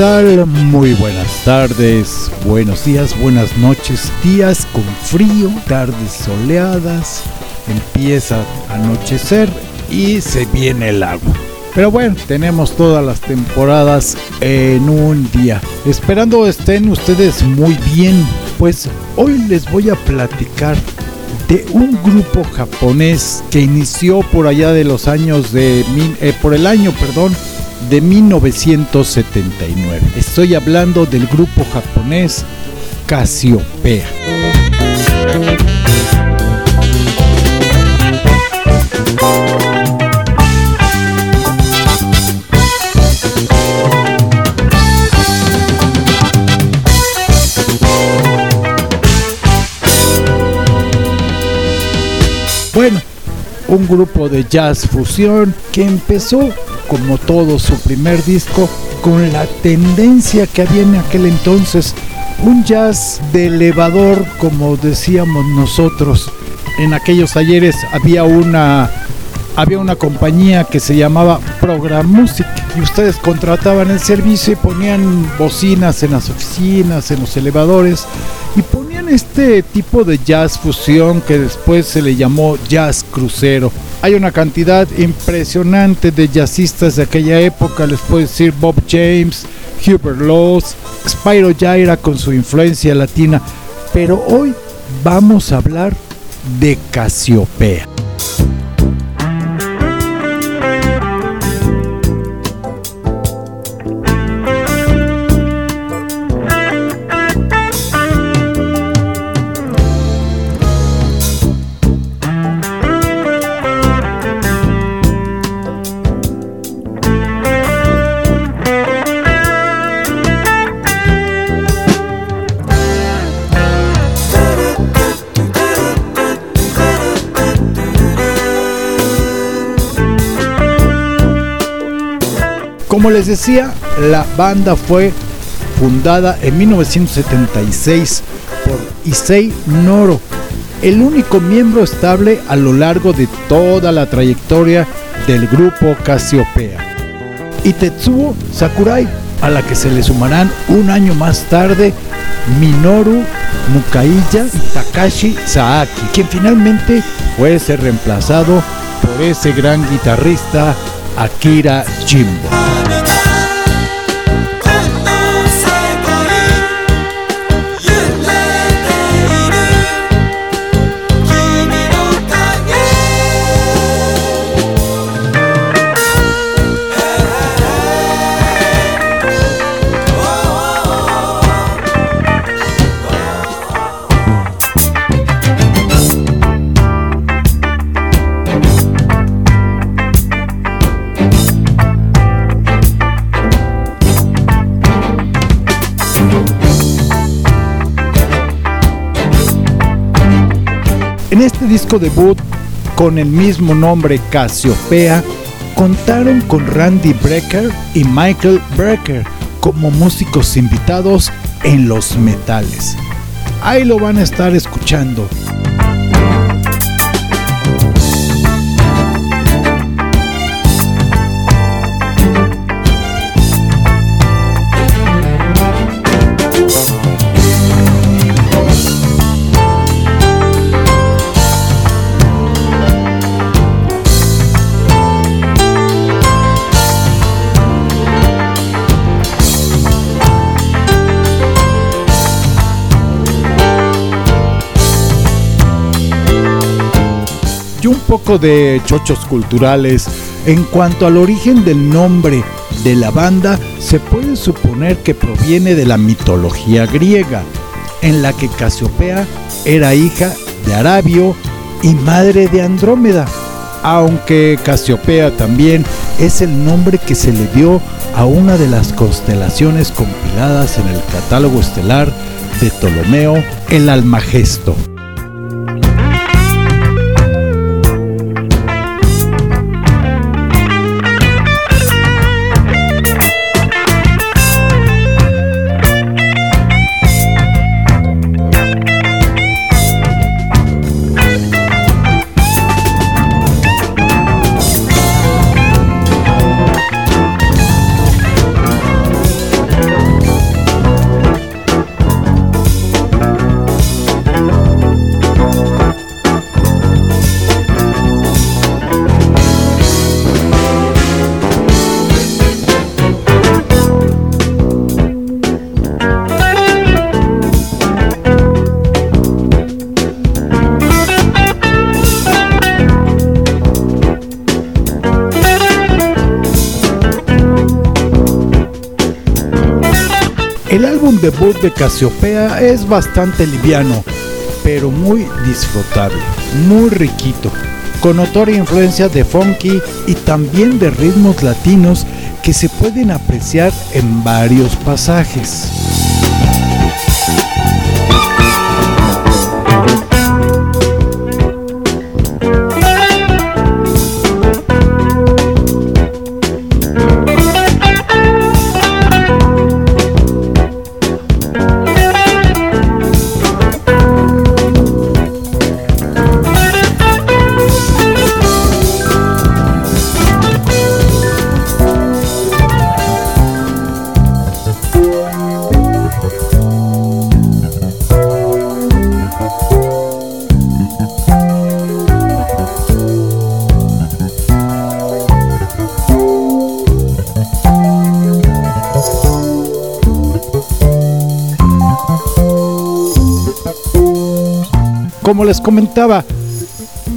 Hola, ¿qué tal? Muy buenas tardes, buenos días, buenas noches, días con frío, tardes soleadas, empieza a anochecer y se viene el agua. Pero bueno, tenemos todas las temporadas en un día. Esperando estén ustedes muy bien, pues hoy les voy a platicar de un grupo japonés que inició por allá de los años de eh, por el año, perdón, de 1979. Estoy hablando del grupo japonés Casiopea. Bueno, un grupo de jazz fusión que empezó como todo su primer disco, con la tendencia que había en aquel entonces, un jazz de elevador, como decíamos nosotros. En aquellos talleres había una había una compañía que se llamaba Program Music y ustedes contrataban el servicio y ponían bocinas en las oficinas, en los elevadores y este tipo de jazz fusión que después se le llamó jazz crucero. Hay una cantidad impresionante de jazzistas de aquella época, les puedo decir Bob James, Hubert Laws, Spyro Gyra con su influencia latina, pero hoy vamos a hablar de Casiopea. Decía, la banda fue fundada en 1976 por Issei Noro, el único miembro estable a lo largo de toda la trayectoria del grupo Casiopea. Y Tetsuo Sakurai, a la que se le sumarán un año más tarde Minoru Mukaiya y Takashi Saaki, quien finalmente fue ser reemplazado por ese gran guitarrista Akira Jimbo. Este disco debut, con el mismo nombre Casiopea, contaron con Randy Brecker y Michael Brecker como músicos invitados en los metales. Ahí lo van a estar escuchando. Poco de chochos culturales. En cuanto al origen del nombre de la banda, se puede suponer que proviene de la mitología griega, en la que Casiopea era hija de Arabio y madre de Andrómeda, aunque Casiopea también es el nombre que se le dio a una de las constelaciones compiladas en el catálogo estelar de Ptolomeo, el Almagesto. Debut de Casiopea es bastante liviano, pero muy disfrutable, muy riquito, con notoria influencia de funky y también de ritmos latinos que se pueden apreciar en varios pasajes. Les comentaba,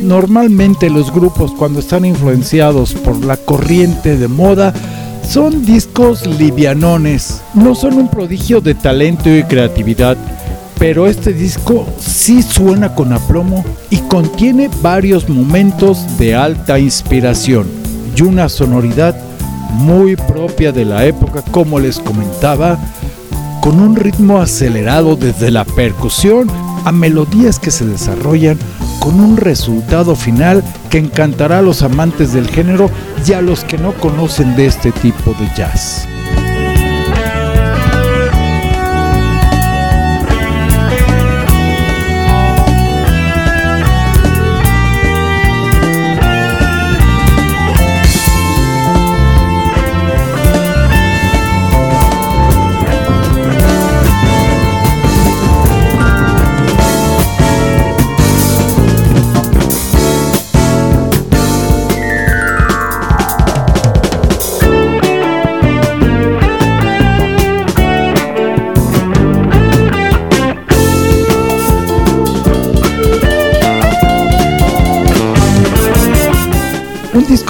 normalmente los grupos cuando están influenciados por la corriente de moda son discos livianones, no son un prodigio de talento y creatividad, pero este disco sí suena con aplomo y contiene varios momentos de alta inspiración y una sonoridad muy propia de la época, como les comentaba, con un ritmo acelerado desde la percusión a melodías que se desarrollan con un resultado final que encantará a los amantes del género y a los que no conocen de este tipo de jazz.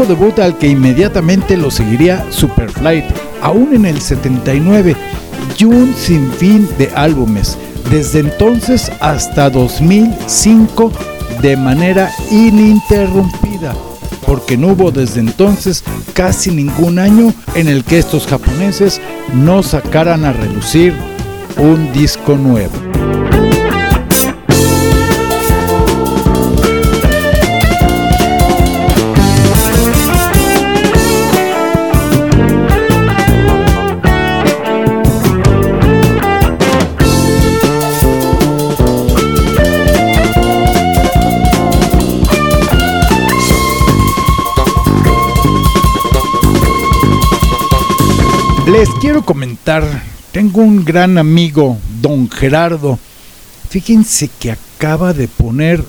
Disco debut al que inmediatamente lo seguiría Superflight, aún en el 79, y un sinfín de álbumes, desde entonces hasta 2005 de manera ininterrumpida, porque no hubo desde entonces casi ningún año en el que estos japoneses no sacaran a relucir un disco nuevo. Tengo un gran amigo, don Gerardo. Fíjense que acaba de poner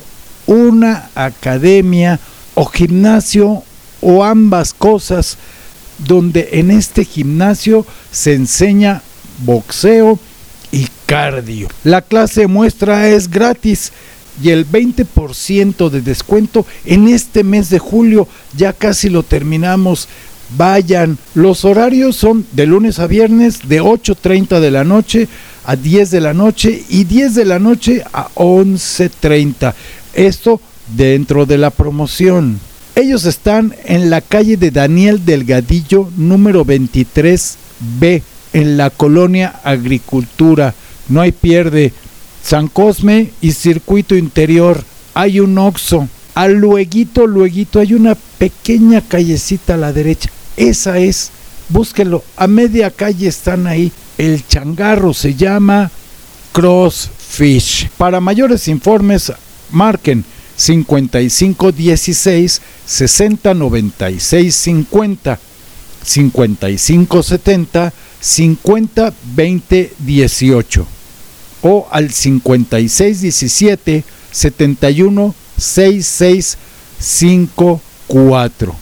una academia o gimnasio o ambas cosas, donde en este gimnasio se enseña boxeo y cardio. La clase muestra es gratis y el 20% de descuento en este mes de julio. Ya casi lo terminamos vayan. Los horarios son de lunes a viernes de 8.30 de la noche a 10 de la noche y 10 de la noche a 11.30. Esto dentro de la promoción. Ellos están en la calle de Daniel Delgadillo número 23B en la colonia Agricultura. No hay pierde. San Cosme y Circuito Interior. Hay un Oxo. Al lueguito, lueguito, hay una pequeña callecita a la derecha. Esa es, búsquenlo, a media calle están ahí. El changarro se llama Crossfish. Para mayores informes, marquen 5516 6096 50 5570 50 20 18 o al 5617 71 66 54.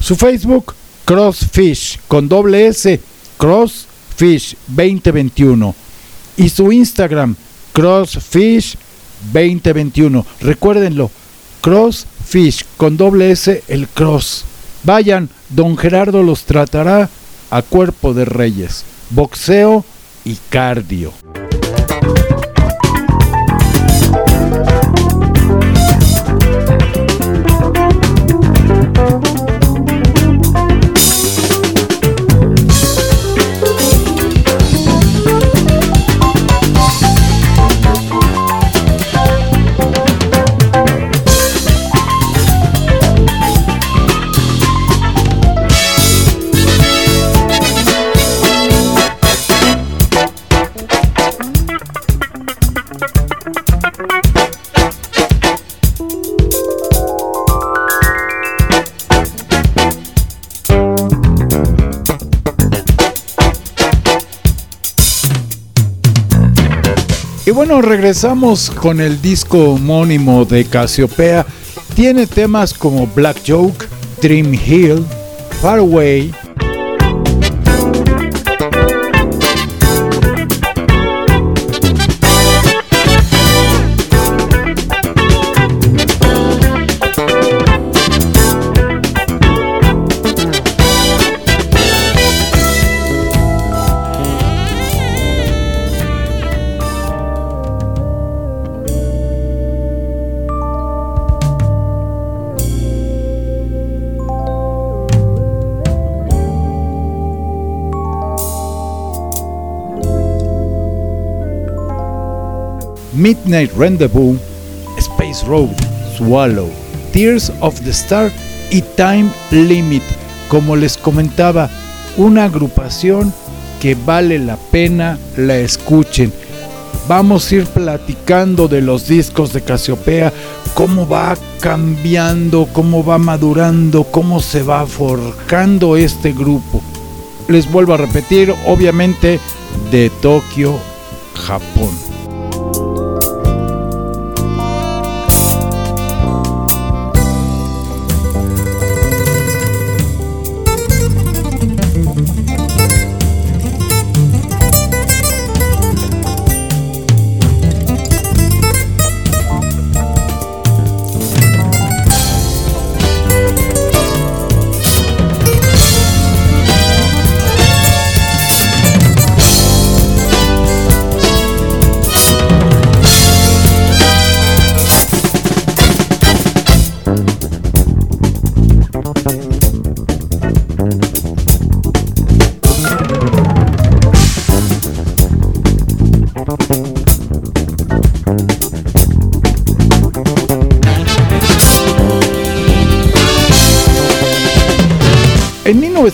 Su Facebook, Crossfish, con doble S, Crossfish 2021. Y su Instagram, Crossfish 2021. Recuérdenlo, Crossfish, con doble S, el Cross. Vayan, don Gerardo los tratará a cuerpo de reyes. Boxeo y cardio. Bueno, regresamos con el disco homónimo de Casiopea. Tiene temas como Black Joke, Dream Hill, Far Midnight Rendezvous, Space Road, Swallow, Tears of the Star y Time Limit. Como les comentaba, una agrupación que vale la pena la escuchen. Vamos a ir platicando de los discos de Casiopea, cómo va cambiando, cómo va madurando, cómo se va forjando este grupo. Les vuelvo a repetir, obviamente, de Tokio, Japón.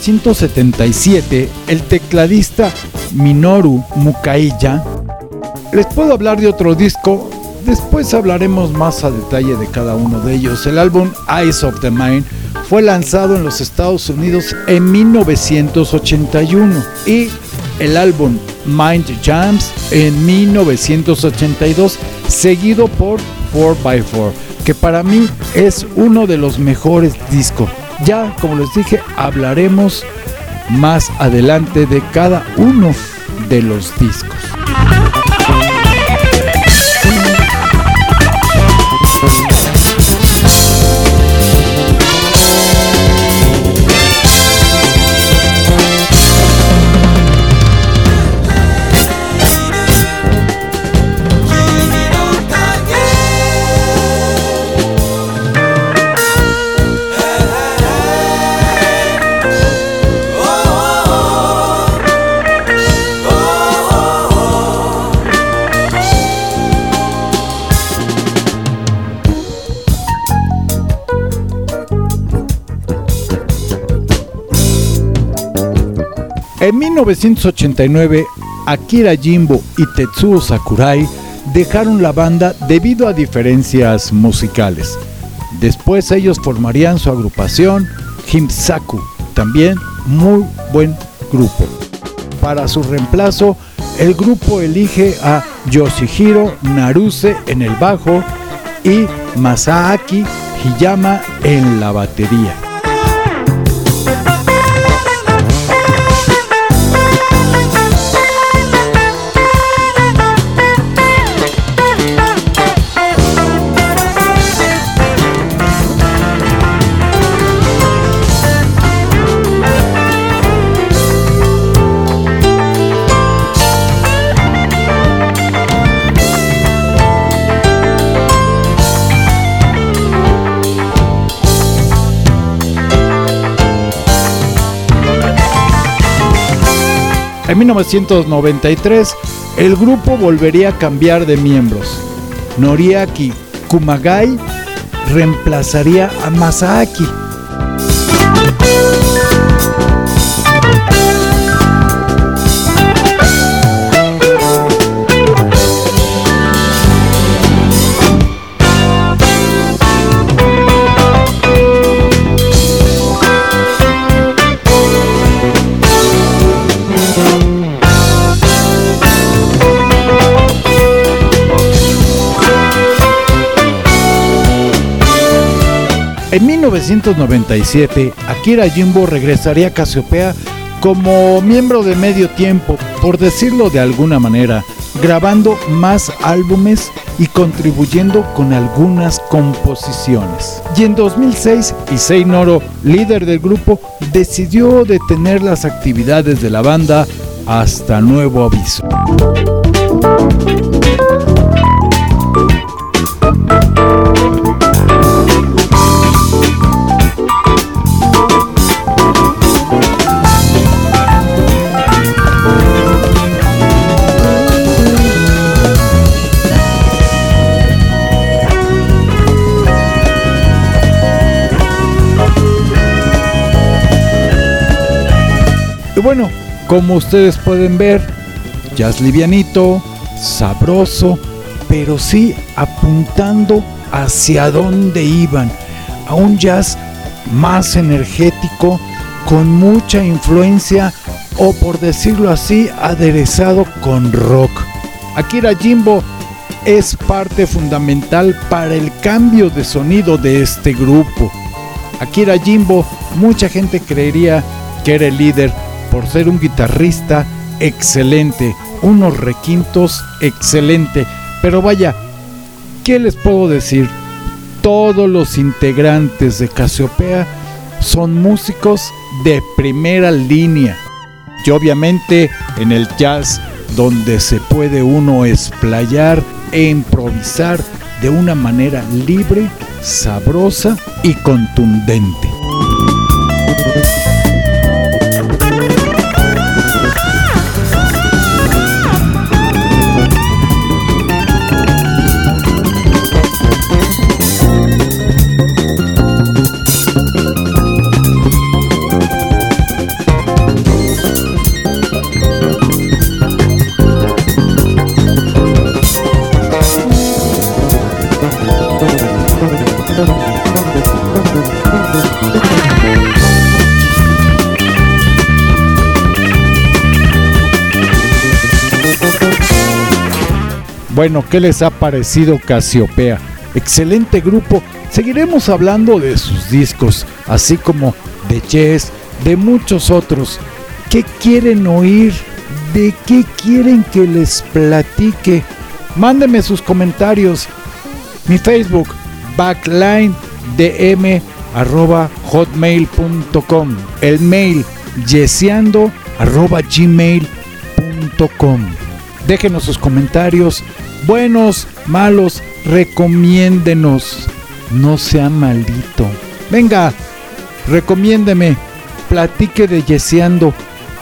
1977, el tecladista Minoru Mukaiya, les puedo hablar de otro disco, después hablaremos más a detalle de cada uno de ellos. El álbum Eyes of the Mind fue lanzado en los Estados Unidos en 1981 y el álbum Mind Jams en 1982, seguido por 4x4, que para mí es uno de los mejores discos. Ya, como les dije, hablaremos más adelante de cada uno de los discos. En 1989, Akira Jimbo y Tetsuo Sakurai dejaron la banda debido a diferencias musicales. Después ellos formarían su agrupación Himsaku, también muy buen grupo. Para su reemplazo, el grupo elige a Yoshihiro Naruse en el bajo y Masaaki Hiyama en la batería. En 1993, el grupo volvería a cambiar de miembros. Noriaki Kumagai reemplazaría a Masaaki. En 1997, Akira Jimbo regresaría a Casiopea como miembro de medio tiempo, por decirlo de alguna manera, grabando más álbumes y contribuyendo con algunas composiciones. Y en 2006, Issei Noro, líder del grupo, decidió detener las actividades de la banda hasta nuevo aviso. Bueno, como ustedes pueden ver, jazz livianito, sabroso, pero sí apuntando hacia dónde iban, a un jazz más energético, con mucha influencia o por decirlo así, aderezado con rock. Akira Jimbo es parte fundamental para el cambio de sonido de este grupo. Akira Jimbo, mucha gente creería que era el líder por ser un guitarrista excelente, unos requintos excelente. Pero vaya, ¿qué les puedo decir? Todos los integrantes de Casiopea son músicos de primera línea. Y obviamente en el jazz donde se puede uno explayar e improvisar de una manera libre, sabrosa y contundente. Bueno, ¿qué les ha parecido Casiopea? Excelente grupo. Seguiremos hablando de sus discos, así como de Jess, de muchos otros. ¿Qué quieren oír? ¿De qué quieren que les platique? Mándenme sus comentarios. Mi Facebook, backlinedm arroba hotmail.com. El mail, yeseando arroba gmail.com. Déjenos sus comentarios buenos, malos, recomiéndenos. No sea maldito. Venga, recomiéndeme, platique de Yeseando.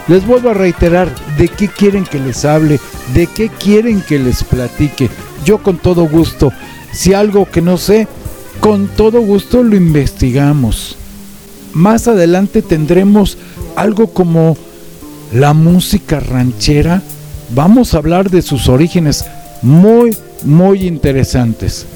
Les vuelvo a reiterar, ¿de qué quieren que les hable? ¿De qué quieren que les platique? Yo con todo gusto. Si algo que no sé, con todo gusto lo investigamos. Más adelante tendremos algo como la música ranchera. Vamos a hablar de sus orígenes muy, muy interesantes.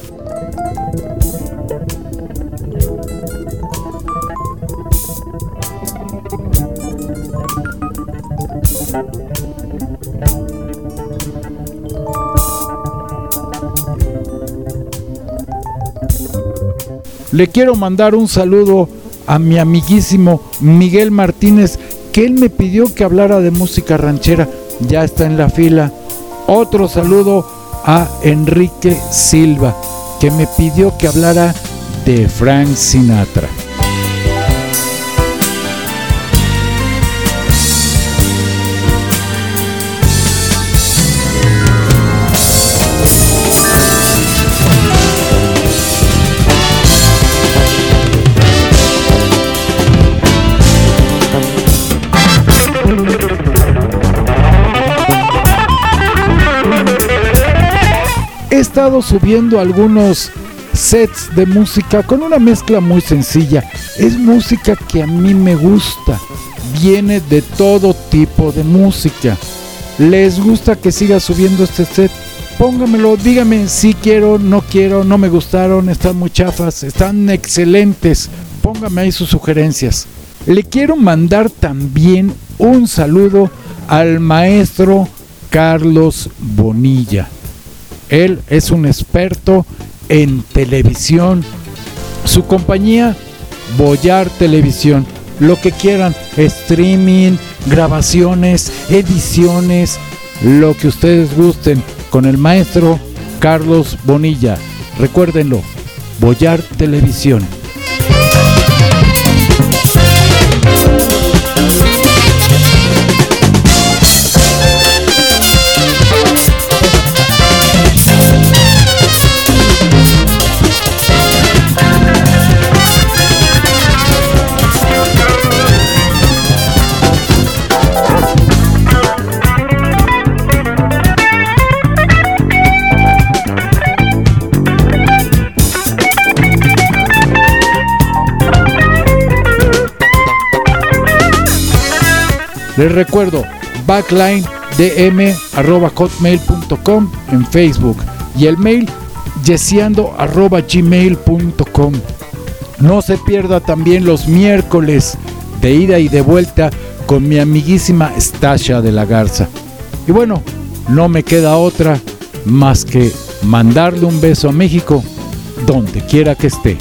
Le quiero mandar un saludo a mi amiguísimo Miguel Martínez, que él me pidió que hablara de música ranchera. Ya está en la fila. Otro saludo a Enrique Silva, que me pidió que hablara de Frank Sinatra. Estado subiendo algunos sets de música con una mezcla muy sencilla. Es música que a mí me gusta. Viene de todo tipo de música. ¿Les gusta que siga subiendo este set? Póngamelo, dígame si quiero, no quiero, no me gustaron, están muy chafas, están excelentes. Póngame ahí sus sugerencias. Le quiero mandar también un saludo al maestro Carlos Bonilla. Él es un experto en televisión. Su compañía, Boyar Televisión. Lo que quieran, streaming, grabaciones, ediciones, lo que ustedes gusten, con el maestro Carlos Bonilla. Recuérdenlo, Boyar Televisión. Les recuerdo, backlinedm.hotmail.com en Facebook y el mail yesiando.gmail.com. No se pierda también los miércoles de ida y de vuelta con mi amiguísima Stasha de la Garza. Y bueno, no me queda otra más que mandarle un beso a México donde quiera que esté.